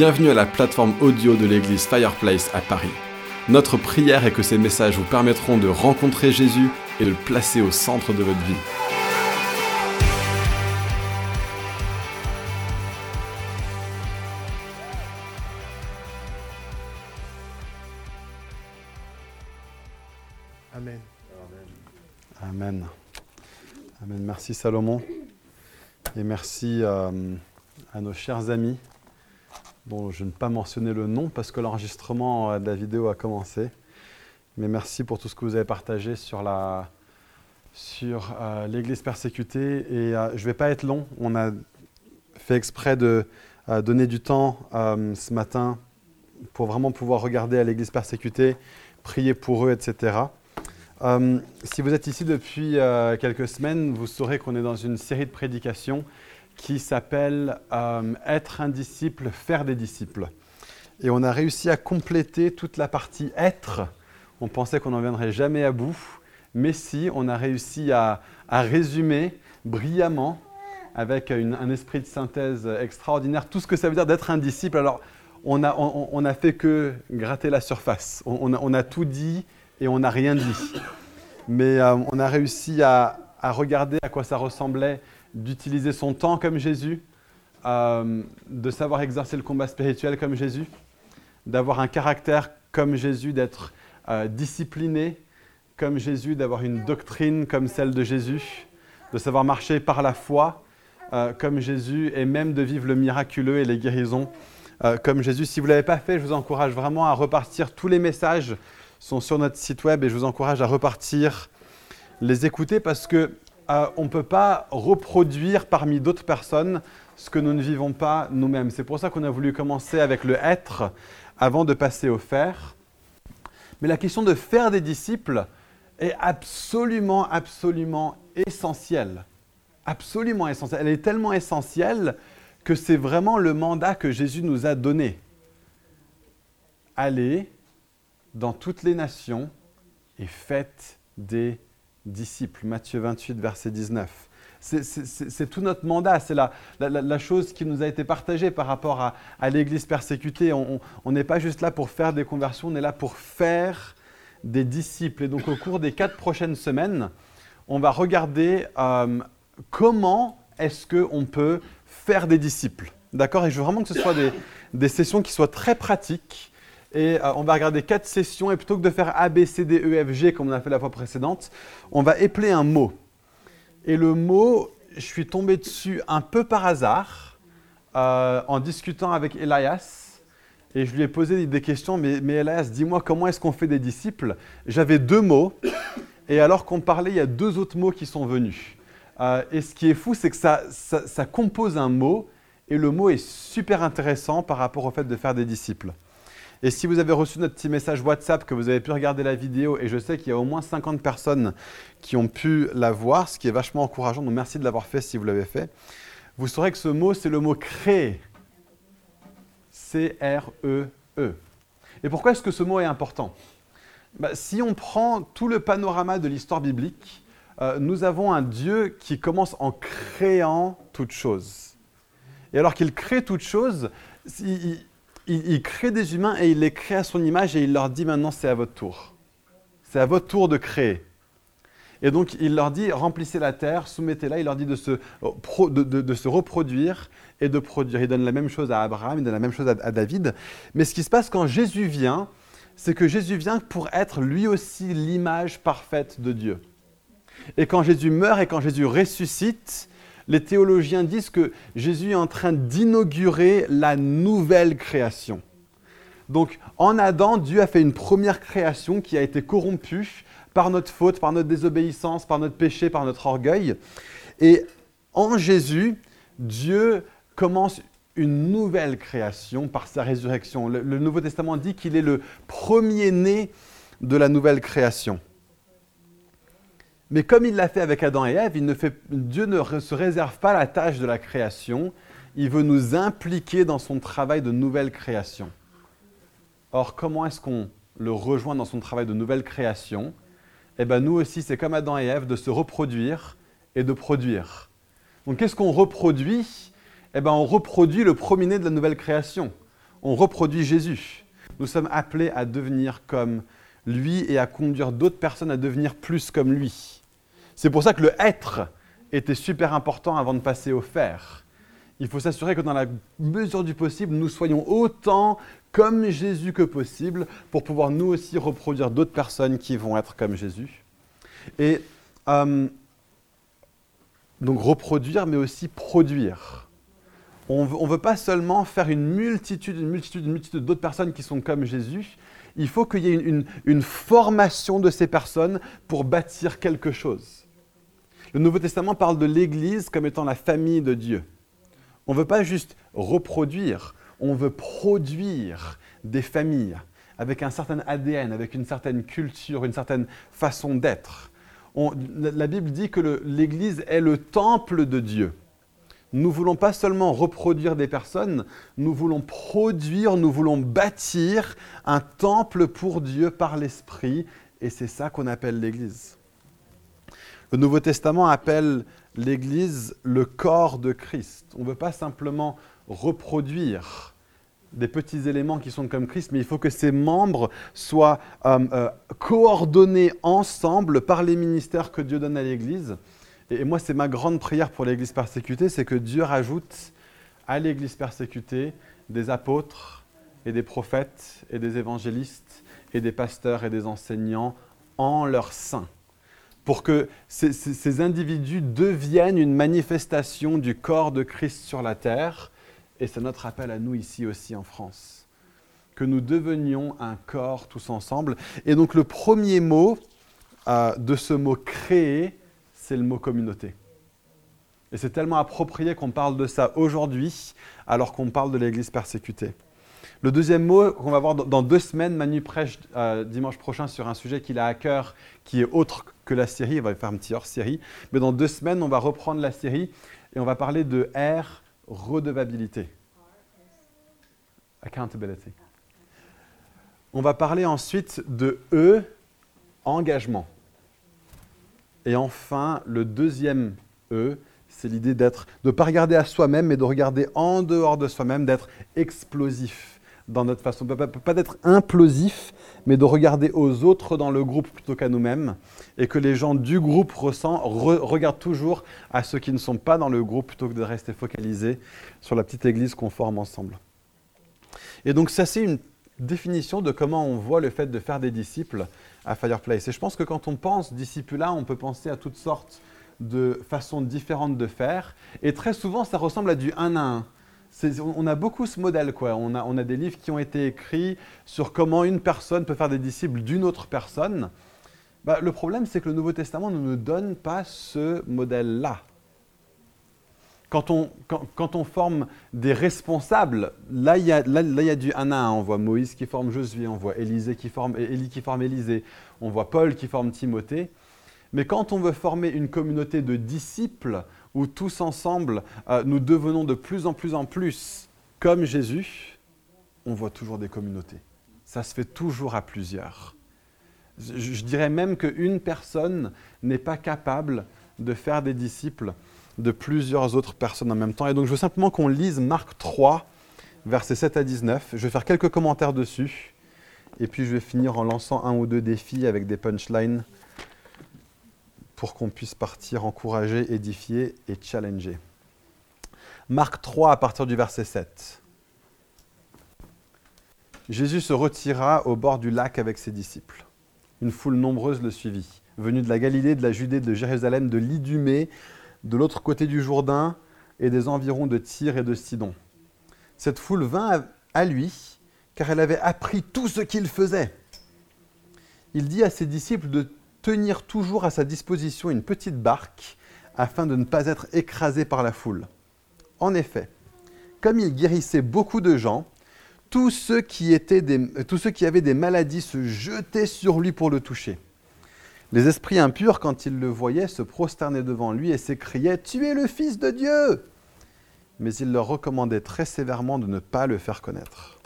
Bienvenue à la plateforme audio de l'église Fireplace à Paris. Notre prière est que ces messages vous permettront de rencontrer Jésus et de le placer au centre de votre vie. Amen. Amen. Amen. Merci Salomon. Et merci euh, à nos chers amis, dont je ne vais pas mentionner le nom parce que l'enregistrement euh, de la vidéo a commencé. Mais merci pour tout ce que vous avez partagé sur la sur euh, l'Église persécutée. Et euh, je ne vais pas être long. On a fait exprès de donner du temps ce matin pour vraiment pouvoir regarder à l'Église persécutée, prier pour eux, etc. Si vous êtes ici depuis quelques semaines, vous saurez qu'on est dans une série de prédications qui s'appelle euh, Être un disciple, faire des disciples. Et on a réussi à compléter toute la partie être. On pensait qu'on n'en viendrait jamais à bout, mais si, on a réussi à, résumer brillamment, avec un esprit de synthèse extraordinaire, tout ce que ça veut dire d'être un disciple. Alors, on a, on, on a fait que gratter la surface. On, a, tout dit et on n'a rien dit. Mais euh, on a réussi à regarder à quoi ça ressemblait d'utiliser son temps comme Jésus, euh, de savoir exercer le combat spirituel comme Jésus, d'avoir un caractère comme Jésus, d'être euh, discipliné comme Jésus, d'avoir une doctrine comme celle de Jésus, de savoir marcher par la foi euh, comme Jésus et même de vivre le miraculeux et les guérisons comme Jésus. Si vous ne l'avez pas fait, je vous encourage vraiment à repartir. Tous les messages sont sur notre site web et je vous encourage à repartir les écouter parce que euh, on ne peut pas reproduire parmi d'autres personnes ce que nous ne vivons pas nous-mêmes. C'est pour ça qu'on a voulu commencer avec le être avant de passer au faire. Mais la question de faire des disciples est absolument, absolument essentielle. Absolument essentielle. Elle est tellement essentielle que c'est vraiment le mandat que Jésus nous a donné. Allez dans toutes les nations et faites des disciples. Matthieu 28, verset 19. C'est- tout notre mandat, c'est la, la- chose qui nous a été partagée par rapport à, l'Église persécutée. On n'est pas juste là pour faire des conversions, on est là pour faire des disciples. Et donc au cours des quatre prochaines semaines, on va regarder euh, comment est-ce qu'on peut faire des disciples. D'accord? Et je veux vraiment que ce soit des sessions qui soient très pratiques. Et euh, on va regarder quatre sessions. Et plutôt que de faire A, B, C, D, E, F, G comme on a fait la fois précédente, on va épeler un mot. Et le mot, je suis tombé dessus un peu par hasard euh, en discutant avec Elias. Et je lui ai posé des questions, mais, Elias, dis-moi comment est-ce qu'on fait des disciples? J'avais deux mots, et alors qu'on parlait, il y a deux autres mots qui sont venus. Euh, et ce qui est fou, c'est que ça compose un mot, et le mot est super intéressant par rapport au fait de faire des disciples. Et si vous avez reçu notre petit message WhatsApp, que vous avez pu regarder la vidéo, et je sais qu'il y a au moins 50 personnes qui ont pu la voir, ce qui est vachement encourageant, donc merci de l'avoir fait si vous l'avez fait, vous saurez que ce mot, c'est le mot créer. C-R-E-E. E. Et pourquoi est-ce que ce mot est important? Bah, Si on prend tout le panorama de l'histoire biblique, euh, nous avons un Dieu qui commence en créant toute chose. Et alors qu'il crée toute chose, il, il- crée des humains et il les crée à son image et il leur dit maintenant c'est à votre tour. C'est à votre tour de créer. Et donc il leur dit remplissez la terre, soumettez-la, il leur dit de se, pro- de- de- se reproduire et de produire. Il donne la même chose à Abraham, il donne la même chose à David. Mais ce qui se passe quand Jésus vient, c'est que Jésus vient pour être lui aussi l'image parfaite de Dieu. Et quand Jésus meurt et quand Jésus ressuscite, les théologiens disent que Jésus est en train d'inaugurer la nouvelle création. Donc en Adam, Dieu a fait une première création qui a été corrompue par notre faute, par notre désobéissance, par notre péché, par notre orgueil. Et en Jésus, Dieu commence une nouvelle création par sa résurrection. Le, le Nouveau Testament dit qu'il est le premier-né de la nouvelle création. Mais comme il l'a fait avec Adam et Ève, Dieu ne se réserve pas la tâche de la création, il veut nous impliquer dans son travail de nouvelle création. Or, comment est-ce qu'on le rejoint dans son travail de nouvelle création? Eh bien, nous aussi, c'est comme Adam et Ève, de se reproduire et de produire. Donc, qu'est-ce qu'on reproduit? Eh bien, on reproduit le premier-né de la nouvelle création. on reproduit Jésus. Nous sommes appelés à devenir comme lui et à conduire d'autres personnes à devenir plus comme lui. C'est pour ça que le être était super important avant de passer au faire. Il faut s'assurer que dans la mesure du possible, nous soyons autant comme Jésus que possible pour pouvoir nous aussi reproduire d'autres personnes qui vont être comme Jésus. Et euh, donc reproduire, mais aussi produire. On ne veut pas seulement faire une multitude, une multitude, une multitude d'autres personnes qui sont comme Jésus. Il faut qu'il y ait une, une formation de ces personnes pour bâtir quelque chose. Le Nouveau Testament parle de l'Église comme étant la famille de Dieu. On ne veut pas juste reproduire, on veut produire des familles avec un certain ADN, avec une certaine culture, une certaine façon d'être. La Bible dit que l'Église est le temple de Dieu. Nous ne voulons pas seulement reproduire des personnes, nous voulons produire, nous voulons bâtir un temple pour Dieu par l'Esprit, et c'est ça qu'on appelle l'Église. Le Nouveau Testament appelle l'Église le corps de Christ. On ne veut pas simplement reproduire des petits éléments qui sont comme Christ, mais il faut que ces membres soient euh, euh, coordonnés ensemble par les ministères que Dieu donne à l'Église. Et, moi, c'est ma grande prière pour l'Église persécutée, c'est que Dieu rajoute à l'Église persécutée des apôtres et des prophètes et des évangélistes et des pasteurs et des enseignants en leur sein pour que ces, individus deviennent une manifestation du corps de Christ sur la terre. Et c'est notre appel à nous ici aussi en France. Que nous devenions un corps tous ensemble. Et donc le premier mot euh, de ce mot créer, c'est le mot communauté. Et c'est tellement approprié qu'on parle de ça aujourd'hui alors qu'on parle de l'Église persécutée. Le deuxième mot qu'on va voir dans deux semaines, Manu prêche euh, dimanche prochain sur un sujet qu'il a à cœur, qui est autre que la série. Il va faire un petit hors-série. Mais dans deux semaines, on va reprendre la série et on va parler de R, redevabilité. Accountability. On va parler ensuite de E, engagement. Et enfin, le deuxième E, c'est l'idée d'être, de ne pas regarder à soi-même, mais de regarder en dehors de soi-même, d'être explosif dans notre façon, pas, d'être implosif, mais de regarder aux autres dans le groupe plutôt qu'à nous-mêmes, et que les gens du groupe ressent, regardent toujours à ceux qui ne sont pas dans le groupe plutôt que de rester focalisés sur la petite église qu'on forme ensemble. Et donc ça, c'est une définition de comment on voit le fait de faire des disciples à Fireplace. Et je pense que quand on pense disciple-là, on peut penser à toutes sortes de façons différentes de faire, et très souvent, ça ressemble à du un à un on a beaucoup ce modèle. Quoi. On, a, des livres qui ont été écrits sur comment une personne peut faire des disciples d'une autre personne. Bah, le problème, c'est que le Nouveau Testament ne nous donne pas ce modèle-là. Quand on, forme des responsables, là il, y a, du 1 à 1. On voit Moïse qui forme Josué, on voit Élisée qui forme, Élie qui forme Élisée, on voit Paul qui forme Timothée. Mais quand on veut former une communauté de disciples, où tous ensemble, euh, nous devenons de plus en plus en plus comme Jésus, on voit toujours des communautés. Ça se fait toujours à plusieurs. Je, dirais même qu'une personne n'est pas capable de faire des disciples de plusieurs autres personnes en même temps. Et donc je veux simplement qu'on lise Marc 3, versets 7 à 19. Je vais faire quelques commentaires dessus. Et puis je vais finir en lançant un ou deux défis avec des punchlines pour qu'on puisse partir encourager, édifier et challenger. Marc 3 à partir du verset 7. Jésus se retira au bord du lac avec ses disciples. Une foule nombreuse le suivit, venue de la Galilée, de la Judée, de Jérusalem, de l'Idumée, de l'autre côté du Jourdain et des environs de Tyr et de Sidon. Cette foule vint à lui car elle avait appris tout ce qu'il faisait. Il dit à ses disciples de tenir toujours à sa disposition une petite barque afin de ne pas être écrasé par la foule. En effet, comme il guérissait beaucoup de gens, tous ceux qui, qui avaient des maladies se jetaient sur lui pour le toucher. Les esprits impurs, quand ils le voyaient, se prosternaient devant lui et s'écriaient ⁇ Tu es le Fils de Dieu !⁇ Mais il leur recommandait très sévèrement de ne pas le faire connaître.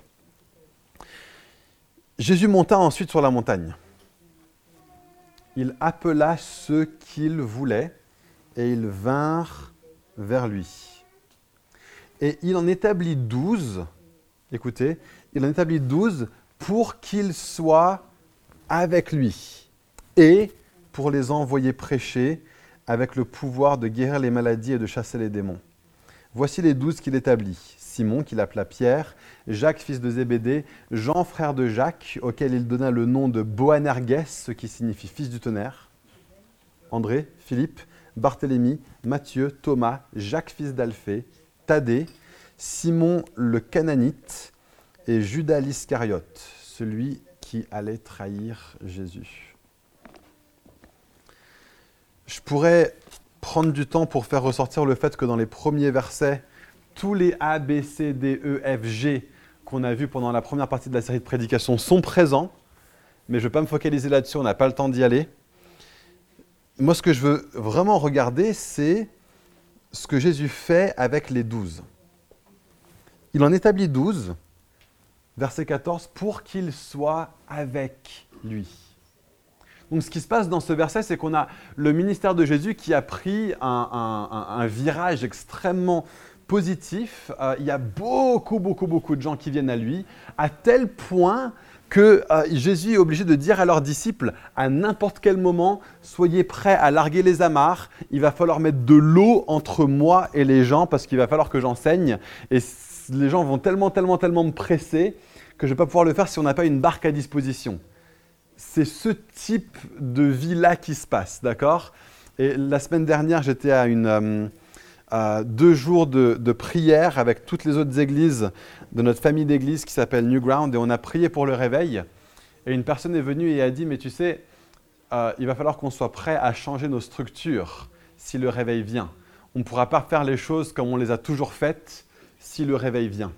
Jésus monta ensuite sur la montagne il appela ceux qu'il voulait et ils vinrent vers lui. Et il en établit douze écoutez, il en établit douze pour qu'ils soient avec lui et pour les envoyer prêcher avec le pouvoir de guérir les maladies et de chasser les démons. Voici les douze qu'il établit. Simon, qu'il appela Pierre, Jacques, fils de Zébédée, Jean, frère de Jacques, auquel il donna le nom de Boanerges, ce qui signifie fils du tonnerre, André, Philippe, Barthélemy, Matthieu, Thomas, Jacques, fils d'Alphée, Thaddée, Simon le Cananite et Judas l'Iscariote, celui qui allait trahir Jésus. Je pourrais prendre du temps pour faire ressortir le fait que dans les premiers versets, tous les A, B, C, D, E, F, G qu'on a vus pendant la première partie de la série de prédications sont présents, mais je ne vais pas me focaliser là-dessus, on n'a pas le temps d'y aller. Moi, ce que je veux vraiment regarder, c'est ce que Jésus fait avec les douze. Il en établit douze, verset 14, pour qu'ils soient avec lui. Donc ce qui se passe dans ce verset, c'est qu'on a le ministère de Jésus qui a pris un, virage extrêmement positif. Euh, il y a beaucoup, beaucoup, beaucoup de gens qui viennent à lui, à tel point que euh, Jésus est obligé de dire à leurs disciples, à n'importe quel moment, soyez prêts à larguer les amarres, il va falloir mettre de l'eau entre moi et les gens parce qu'il va falloir que j'enseigne. Et les gens vont tellement, tellement, tellement me presser que je ne vais pas pouvoir le faire si on n'a pas une barque à disposition c'est ce type de vie-là qui se passe, d'accord? Et la semaine dernière, j'étais à, une, euh, deux jours de, prière avec toutes les autres églises de notre famille d'églises qui s'appelle Newground et on a prié pour le réveil. Et une personne est venue et a dit, mais tu sais, euh, il va falloir qu'on soit prêt à changer nos structures si le réveil vient. On ne pourra pas faire les choses comme on les a toujours faites si le réveil vient.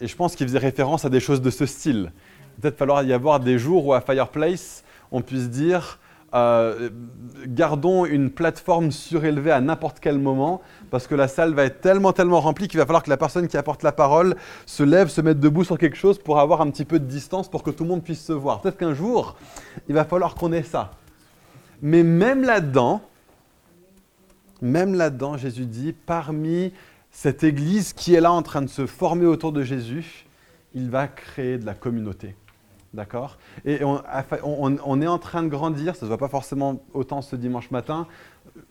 Et je pense qu'il faisait référence à des choses de ce style peut-être falloir y avoir des jours où à Fireplace, on puisse dire euh, gardons une plateforme surélevée à n'importe quel moment, parce que la salle va être tellement, tellement remplie qu'il va falloir que la personne qui apporte la parole se lève, se mette debout sur quelque chose pour avoir un petit peu de distance pour que tout le monde puisse se voir. Peut-être qu'un jour, il va falloir qu'on ait ça. Mais même là-dedans, même là-dedans, Jésus dit, parmi cette église qui est là en train de se former autour de Jésus, il va créer de la communauté. D'accord Et on, est en train de grandir, ça ne se voit pas forcément autant ce dimanche matin,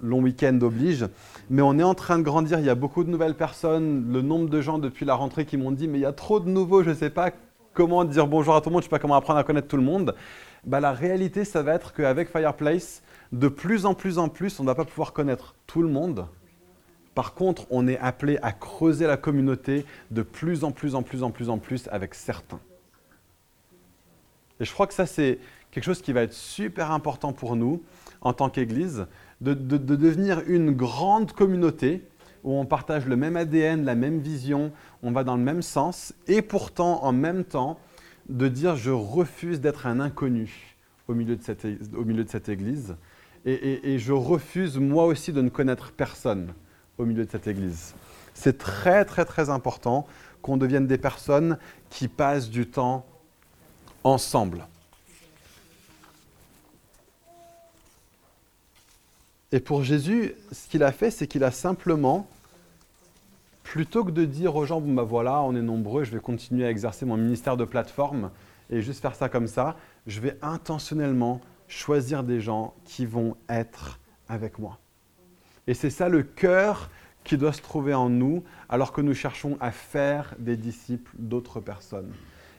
long week-end oblige, mais on est en train de grandir, il y a beaucoup de nouvelles personnes, le nombre de gens depuis la rentrée qui m'ont dit mais il y a trop de nouveaux, je ne sais pas comment dire bonjour à tout le monde, je ne sais pas comment apprendre à connaître tout le monde. Bah, la réalité, ça va être qu'avec Fireplace, de plus en plus en plus, on ne va pas pouvoir connaître tout le monde. Par contre, on est appelé à creuser la communauté de plus en plus en plus en plus en plus avec certains. Et je crois que ça, c'est quelque chose qui va être super important pour nous en tant qu'Église, de, devenir une grande communauté où on partage le même ADN, la même vision, on va dans le même sens, et pourtant, en même temps, de dire je refuse d'être un inconnu au milieu de cette, au milieu de cette Église, et, et je refuse moi aussi de ne connaître personne au milieu de cette Église. C'est très très très important qu'on devienne des personnes qui passent du temps ensemble. Et pour Jésus, ce qu'il a fait, c'est qu'il a simplement, plutôt que de dire aux gens, bon ben voilà, on est nombreux, je vais continuer à exercer mon ministère de plateforme et juste faire ça comme ça, je vais intentionnellement choisir des gens qui vont être avec moi. Et c'est ça le cœur qui doit se trouver en nous alors que nous cherchons à faire des disciples d'autres personnes.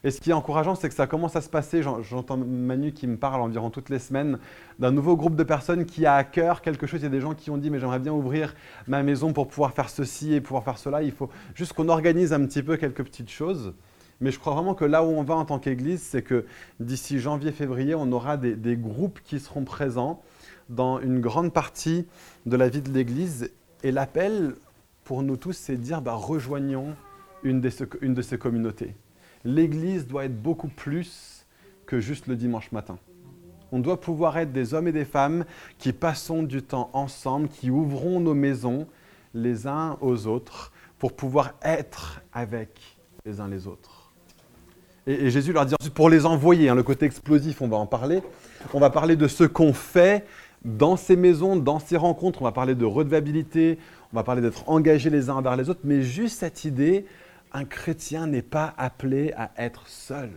Et ce qui est encourageant, c'est que ça commence à se passer. J'entends Manu qui me parle environ toutes les semaines d'un nouveau groupe de personnes qui a à cœur quelque chose. Il y a des gens qui ont dit Mais j'aimerais bien ouvrir ma maison pour pouvoir faire ceci et pouvoir faire cela. Il faut juste qu'on organise un petit peu quelques petites choses. Mais je crois vraiment que là où on va en tant qu'Église, c'est que d'ici janvier-février, on aura des, groupes qui seront présents dans une grande partie de la vie de l'Église. Et l'appel pour nous tous, c'est de dire bah, rejoignons une de ces communautés l'Église doit être beaucoup plus que juste le dimanche matin. On doit pouvoir être des hommes et des femmes qui passons du temps ensemble, qui ouvrons nos maisons les uns aux autres pour pouvoir être avec les uns les autres. Et, Jésus leur dit ensuite pour les envoyer, hein, le côté explosif, on va en parler. On va parler de ce qu'on fait dans ces maisons, dans ces rencontres. On va parler de redevabilité, on va parler d'être engagés les uns vers les autres, mais juste cette idée un chrétien n'est pas appelé à être seul.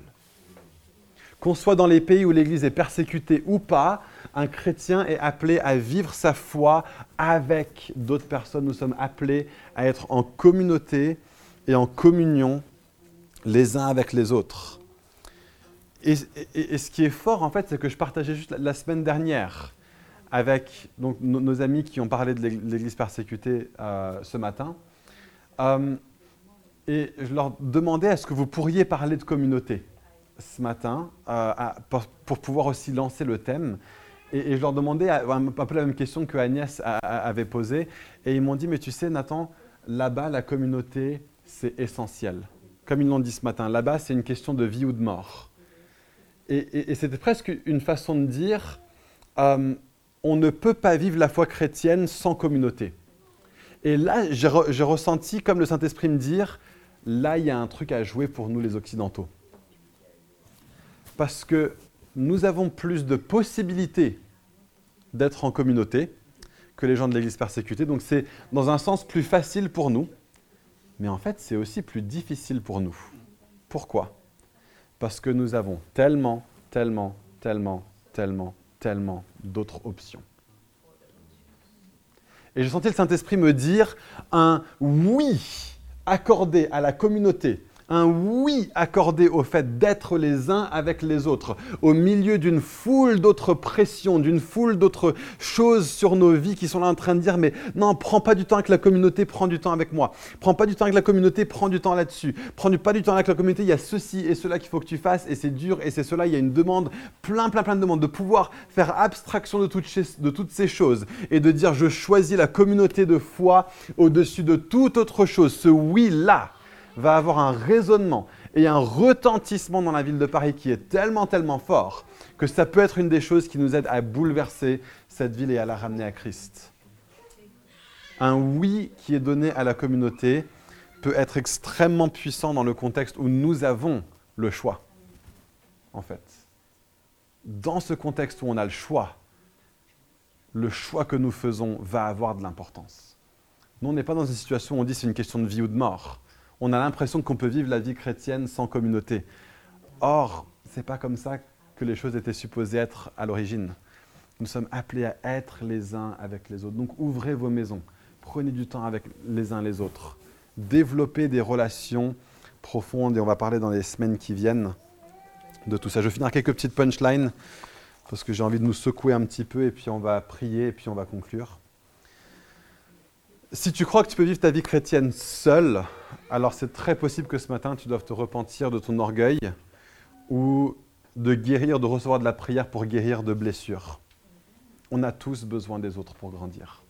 Qu'on soit dans les pays où l'Église est persécutée ou pas, un chrétien est appelé à vivre sa foi avec d'autres personnes. Nous sommes appelés à être en communauté et en communion les uns avec les autres. Et, ce qui est fort, en fait, c'est que je partageais juste la, semaine dernière avec nos, amis qui ont parlé de l'Église persécutée euh, ce matin. Euh, et je leur demandais, est-ce que vous pourriez parler de communauté ce matin euh, pour, pouvoir aussi lancer le thème et, je leur demandais un peu la même question que Agnès avait posée. Et ils m'ont dit, mais tu sais, Nathan, là-bas, la communauté, c'est essentiel. Comme ils l'ont dit ce matin, là-bas, c'est une question de vie ou de mort. Et, c'était presque une façon de dire, euh, on ne peut pas vivre la foi chrétienne sans communauté. Et là, j'ai ressenti, comme le Saint-Esprit me dire, là, il y a un truc à jouer pour nous les Occidentaux parce que nous avons plus de possibilités d'être en communauté que les gens de l'Église persécutée. Donc c'est dans un sens plus facile pour nous, mais en fait c'est aussi plus difficile pour nous. Pourquoi? Parce que nous avons tellement, tellement, tellement, tellement, tellement d'autres options. Et j'ai senti le Saint-Esprit me dire un oui accordé à la communauté un oui accordé au fait d'être les uns avec les autres, au milieu d'une foule d'autres pressions, d'une foule d'autres choses sur nos vies qui sont là en train de dire mais non, prends pas du temps avec la communauté, prends du temps avec moi. Prends pas du temps avec la communauté, prends du temps là-dessus. Prends pas du temps avec la communauté, il y a ceci et cela qu'il faut que tu fasses et c'est dur et c'est cela, il y a une demande, plein plein plein de demandes, de pouvoir faire abstraction de toutes, de toutes ces choses et de dire je choisis la communauté de foi au-dessus de toute autre chose. Ce oui-là va avoir un raisonnement et un retentissement dans la ville de Paris qui est tellement, tellement fort que ça peut être une des choses qui nous aide à bouleverser cette ville et à la ramener à Christ. Un oui qui est donné à la communauté peut être extrêmement puissant dans le contexte où nous avons le choix, en fait. Dans ce contexte où on a le choix, le choix que nous faisons va avoir de l'importance. Nous, on n'est pas dans une situation où on dit c'est une question de vie ou de mort on a l'impression qu'on peut vivre la vie chrétienne sans communauté. Or, ce n'est pas comme ça que les choses étaient supposées être à l'origine. Nous sommes appelés à être les uns avec les autres. Donc ouvrez vos maisons, prenez du temps avec les uns les autres, développez des relations profondes et on va parler dans les semaines qui viennent de tout ça. Je vais finir quelques petites punchlines parce que j'ai envie de nous secouer un petit peu et puis on va prier et puis on va conclure. Si tu crois que tu peux vivre ta vie chrétienne seul, alors c'est très possible que ce matin tu doives te repentir de ton orgueil ou de guérir, de recevoir de la prière pour guérir de blessures. On a tous besoin des autres pour grandir.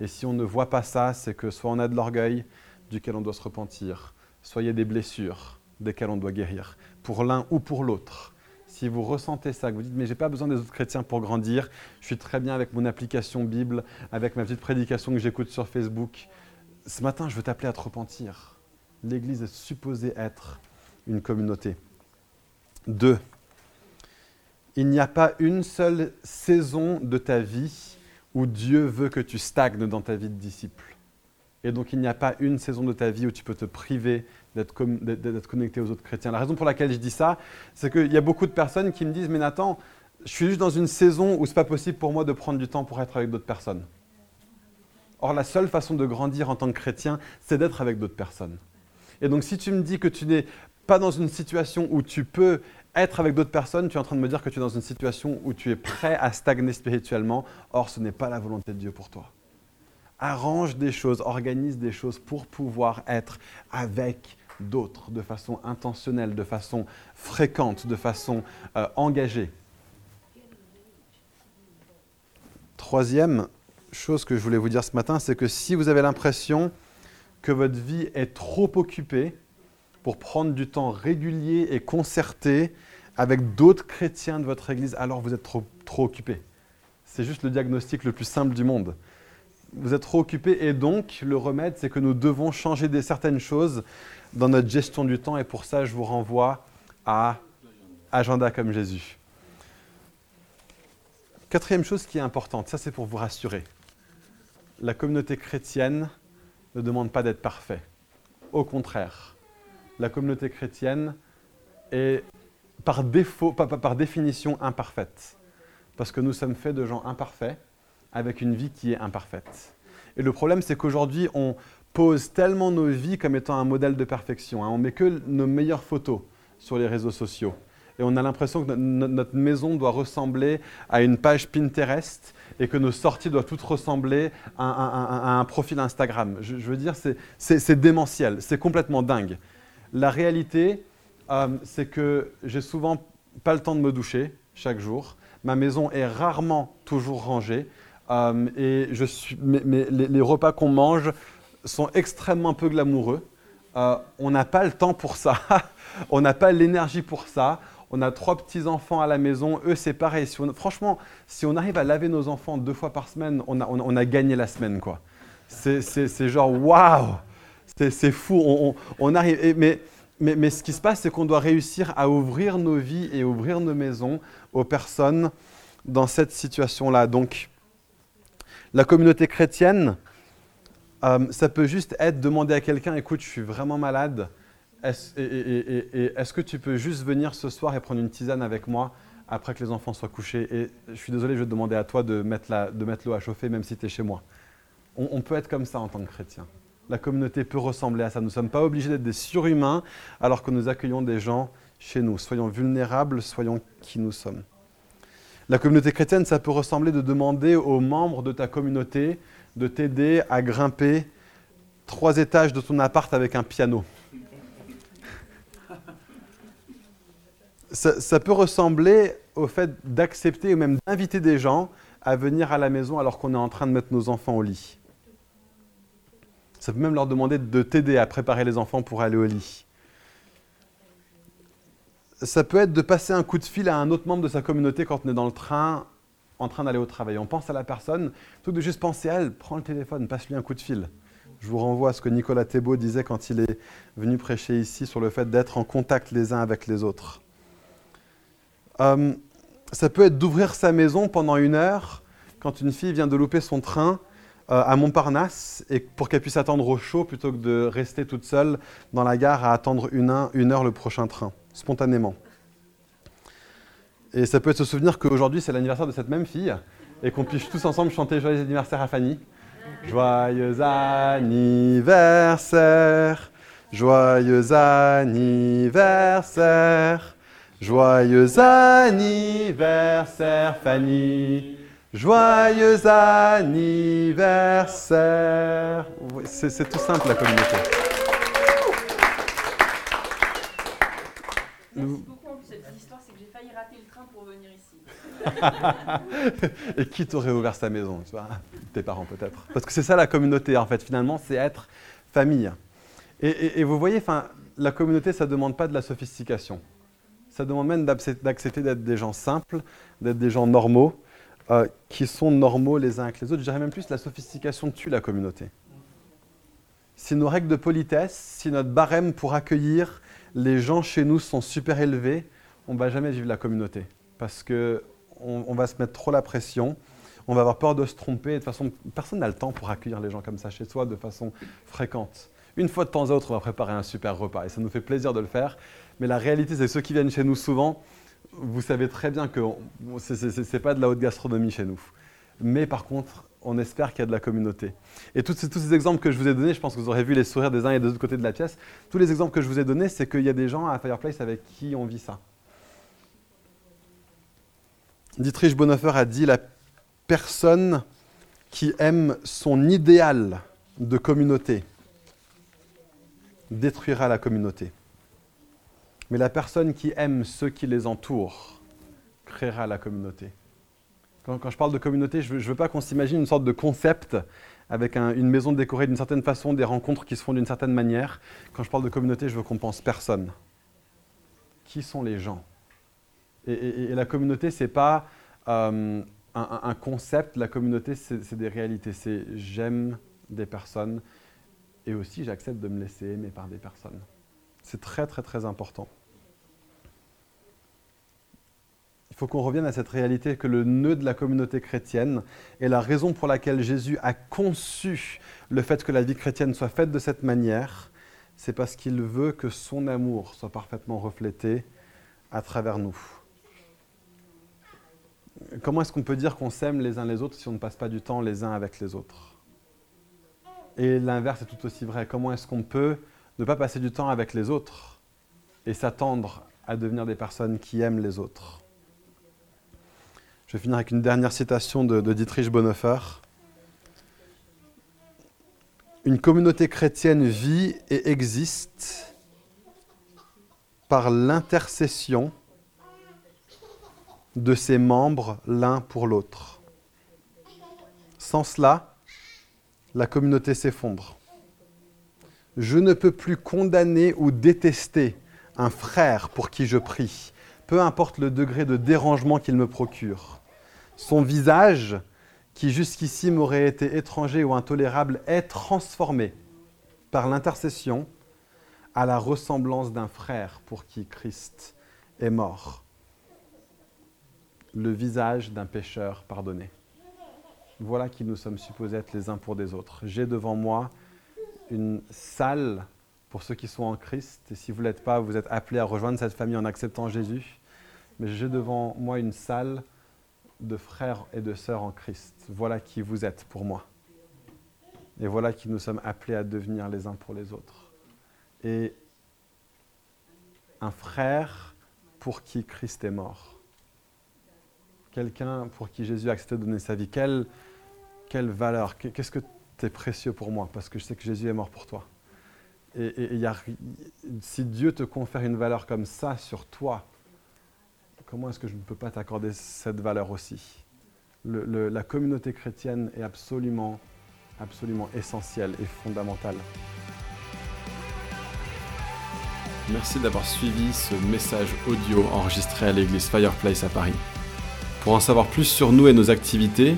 Et si on ne voit pas ça, c'est que soit on a de l'orgueil duquel on doit se repentir, soit il y a des blessures desquelles on doit guérir, pour l'un ou pour l'autre si vous ressentez ça, que vous dites mais j'ai pas besoin des autres chrétiens pour grandir, je suis très bien avec mon application Bible, avec ma petite prédication que j'écoute sur Facebook. Ce matin, je veux t'appeler à te repentir. L'Église est supposée être une communauté. Deux, il n'y a pas une seule saison de ta vie où Dieu veut que tu stagnes dans ta vie de disciple. Et donc il n'y a pas une saison de ta vie où tu peux te priver d'être connecté aux autres chrétiens. La raison pour laquelle je dis ça, c'est qu'il y a beaucoup de personnes qui me disent, mais Nathan, je suis juste dans une saison où ce n'est pas possible pour moi de prendre du temps pour être avec d'autres personnes. Or, la seule façon de grandir en tant que chrétien, c'est d'être avec d'autres personnes. Et donc, si tu me dis que tu n'es pas dans une situation où tu peux être avec d'autres personnes, tu es en train de me dire que tu es dans une situation où tu es prêt à stagner spirituellement. Or, ce n'est pas la volonté de Dieu pour toi. Arrange des choses, organise des choses pour pouvoir être avec d'autres de façon intentionnelle, de façon fréquente, de façon euh, engagée. Troisième chose que je voulais vous dire ce matin, c'est que si vous avez l'impression que votre vie est trop occupée pour prendre du temps régulier et concerté avec d'autres chrétiens de votre Église, alors vous êtes trop, trop occupé. C'est juste le diagnostic le plus simple du monde. Vous êtes trop occupé et donc le remède, c'est que nous devons changer des, certaines choses dans notre gestion du temps et pour ça, je vous renvoie à Agenda comme Jésus. Quatrième chose qui est importante, ça c'est pour vous rassurer. La communauté chrétienne ne demande pas d'être parfait. Au contraire, la communauté chrétienne est par défaut, par définition imparfaite. Parce que nous sommes faits de gens imparfaits avec une vie qui est imparfaite. Et le problème, c'est qu'aujourd'hui, on pose tellement nos vies comme étant un modèle de perfection. Hein. On met que nos meilleures photos sur les réseaux sociaux. Et on a l'impression que notre maison doit ressembler à une page Pinterest et que nos sorties doivent toutes ressembler à, un profil Instagram. Je, veux dire, c'est démentiel, c'est complètement dingue. La réalité, euh, c'est que j'ai souvent pas le temps de me doucher chaque jour. Ma maison est rarement toujours rangée. Euh, et je suis, mais, les, repas qu'on mange sont extrêmement peu glamoureux. Euh, on n'a pas le temps pour ça. on n'a pas l'énergie pour ça. On a trois petits-enfants à la maison. Eux, c'est pareil. franchement, si on arrive à laver nos enfants deux fois par semaine, on a, gagné la semaine. quoi. C'est genre, waouh C'est fou. On, on arrive. mais, mais, mais, ce qui se passe, c'est qu'on doit réussir à ouvrir nos vies et ouvrir nos maisons aux personnes dans cette situation-là. Donc, la communauté chrétienne, euh, ça peut juste être demander à quelqu'un, écoute, je suis vraiment malade, est-ce que tu peux juste venir ce soir et prendre une tisane avec moi après que les enfants soient couchés? Et je suis désolé, je vais te demander à toi de mettre l'eau à chauffer même si tu es chez moi. On, peut être comme ça en tant que chrétien. La communauté peut ressembler à ça. Nous ne sommes pas obligés d'être des surhumains alors que nous accueillons des gens chez nous. Soyons vulnérables, soyons qui nous sommes. La communauté chrétienne, ça peut ressembler de demander aux membres de ta communauté de t'aider à grimper trois étages de ton appart avec un piano. Ça, peut ressembler au fait d'accepter ou même d'inviter des gens à venir à la maison alors qu'on est en train de mettre nos enfants au lit. Ça peut même leur demander de t'aider à préparer les enfants pour aller au lit ça peut être de passer un coup de fil à un autre membre de sa communauté quand on est dans le train, en train d'aller au travail. On pense à la personne, plutôt que de juste penser à elle, prends le téléphone, passe-lui un coup de fil. Je vous renvoie à ce que Nicolas Thébault disait quand il est venu prêcher ici sur le fait d'être en contact les uns avec les autres. Euh, ça peut être d'ouvrir sa maison pendant une heure quand une fille vient de louper son train euh, à Montparnasse et pour qu'elle puisse attendre au chaud plutôt que de rester toute seule dans la gare à attendre une heure le prochain train spontanément. Et ça peut être se souvenir qu'aujourd'hui, c'est l'anniversaire de cette même fille et qu'on puisse tous ensemble chanter Joyeux anniversaire à Fanny. Joyeux anniversaire, joyeux anniversaire, joyeux anniversaire Fanny, joyeux anniversaire. C'est tout simple la communauté. Merci beaucoup cette histoire, c'est que j'ai failli rater le train pour venir ici. Et qui t'aurait ouvert sa maison tu vois? Tes parents peut-être. Parce que c'est ça la communauté en fait, finalement, c'est être famille. Et, vous voyez, la communauté, ça ne demande pas de la sophistication. Ça demande même d'accepter d'être des gens simples, d'être des gens normaux, euh, qui sont normaux les uns avec les autres. Je dirais même plus, la sophistication tue la communauté. Si nos règles de politesse, si notre barème pour accueillir les gens chez nous sont super élevés, on ne va jamais vivre la communauté. Parce qu'on on va se mettre trop la pression, on va avoir peur de se tromper. De façon, personne n'a le temps pour accueillir les gens comme ça chez soi de façon fréquente. Une fois de temps à autre, on va préparer un super repas et ça nous fait plaisir de le faire. Mais la réalité, c'est que ceux qui viennent chez nous souvent, vous savez très bien que ce n'est pas de la haute gastronomie chez nous. Mais par contre, on espère qu'il y a de la communauté. Et tous ces, exemples que je vous ai donnés, je pense que vous aurez vu les sourires des uns et des autres côtés de la pièce, tous les exemples que je vous ai donnés, c'est qu'il y a des gens à Fireplace avec qui on vit ça. Dietrich Bonhoeffer a dit la personne qui aime son idéal de communauté détruira la communauté. Mais la personne qui aime ceux qui les entourent créera la communauté. Quand, je parle de communauté, je ne veux, pas qu'on s'imagine une sorte de concept avec une maison décorée d'une certaine façon, des rencontres qui se font d'une certaine manière. Quand je parle de communauté, je veux qu'on pense personne. Qui sont les gens? Et, la communauté, ce n'est pas euh, un, un, concept, la communauté, c'est des réalités. C'est j'aime des personnes et aussi j'accepte de me laisser aimer par des personnes. C'est très très très important. Faut qu'on revienne à cette réalité que le nœud de la communauté chrétienne et la raison pour laquelle Jésus a conçu le fait que la vie chrétienne soit faite de cette manière, c'est parce qu'il veut que son amour soit parfaitement reflété à travers nous. Comment est-ce qu'on peut dire qu'on s'aime les uns les autres si on ne passe pas du temps les uns avec les autres? Et l'inverse est tout aussi vrai. Comment est-ce qu'on peut ne pas passer du temps avec les autres et s'attendre à devenir des personnes qui aiment les autres? Je vais finir avec une dernière citation de, Dietrich Bonhoeffer. Une communauté chrétienne vit et existe par l'intercession de ses membres l'un pour l'autre. Sans cela, la communauté s'effondre. Je ne peux plus condamner ou détester un frère pour qui je prie, peu importe le degré de dérangement qu'il me procure. Son visage, qui jusqu'ici m'aurait été étranger ou intolérable, est transformé par l'intercession à la ressemblance d'un frère pour qui Christ est mort le visage d'un pécheur pardonné. Voilà qui nous sommes supposés être les uns pour des autres. J'ai devant moi une salle pour ceux qui sont en Christ. Et si vous ne l'êtes pas, vous êtes appelés à rejoindre cette famille en acceptant Jésus. Mais j'ai devant moi une salle de frères et de sœurs en Christ. Voilà qui vous êtes pour moi. Et voilà qui nous sommes appelés à devenir les uns pour les autres. Et un frère pour qui Christ est mort quelqu'un pour qui Jésus a accepté de donner sa vie, quelle, quelle valeur, qu'est-ce que tu es précieux pour moi Parce que je sais que Jésus est mort pour toi. Et, si Dieu te confère une valeur comme ça sur toi, comment est-ce que je ne peux pas t'accorder cette valeur aussi? La communauté chrétienne est absolument, absolument essentielle et fondamentale. Merci d'avoir suivi ce message audio enregistré à l'église Fireplace à Paris. Pour en savoir plus sur nous et nos activités,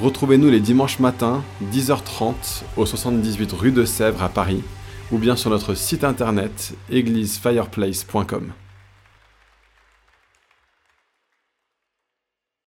retrouvez-nous les dimanches matins, 10h30, au 78 rue de Sèvres à Paris, ou bien sur notre site internet églisefireplace.com.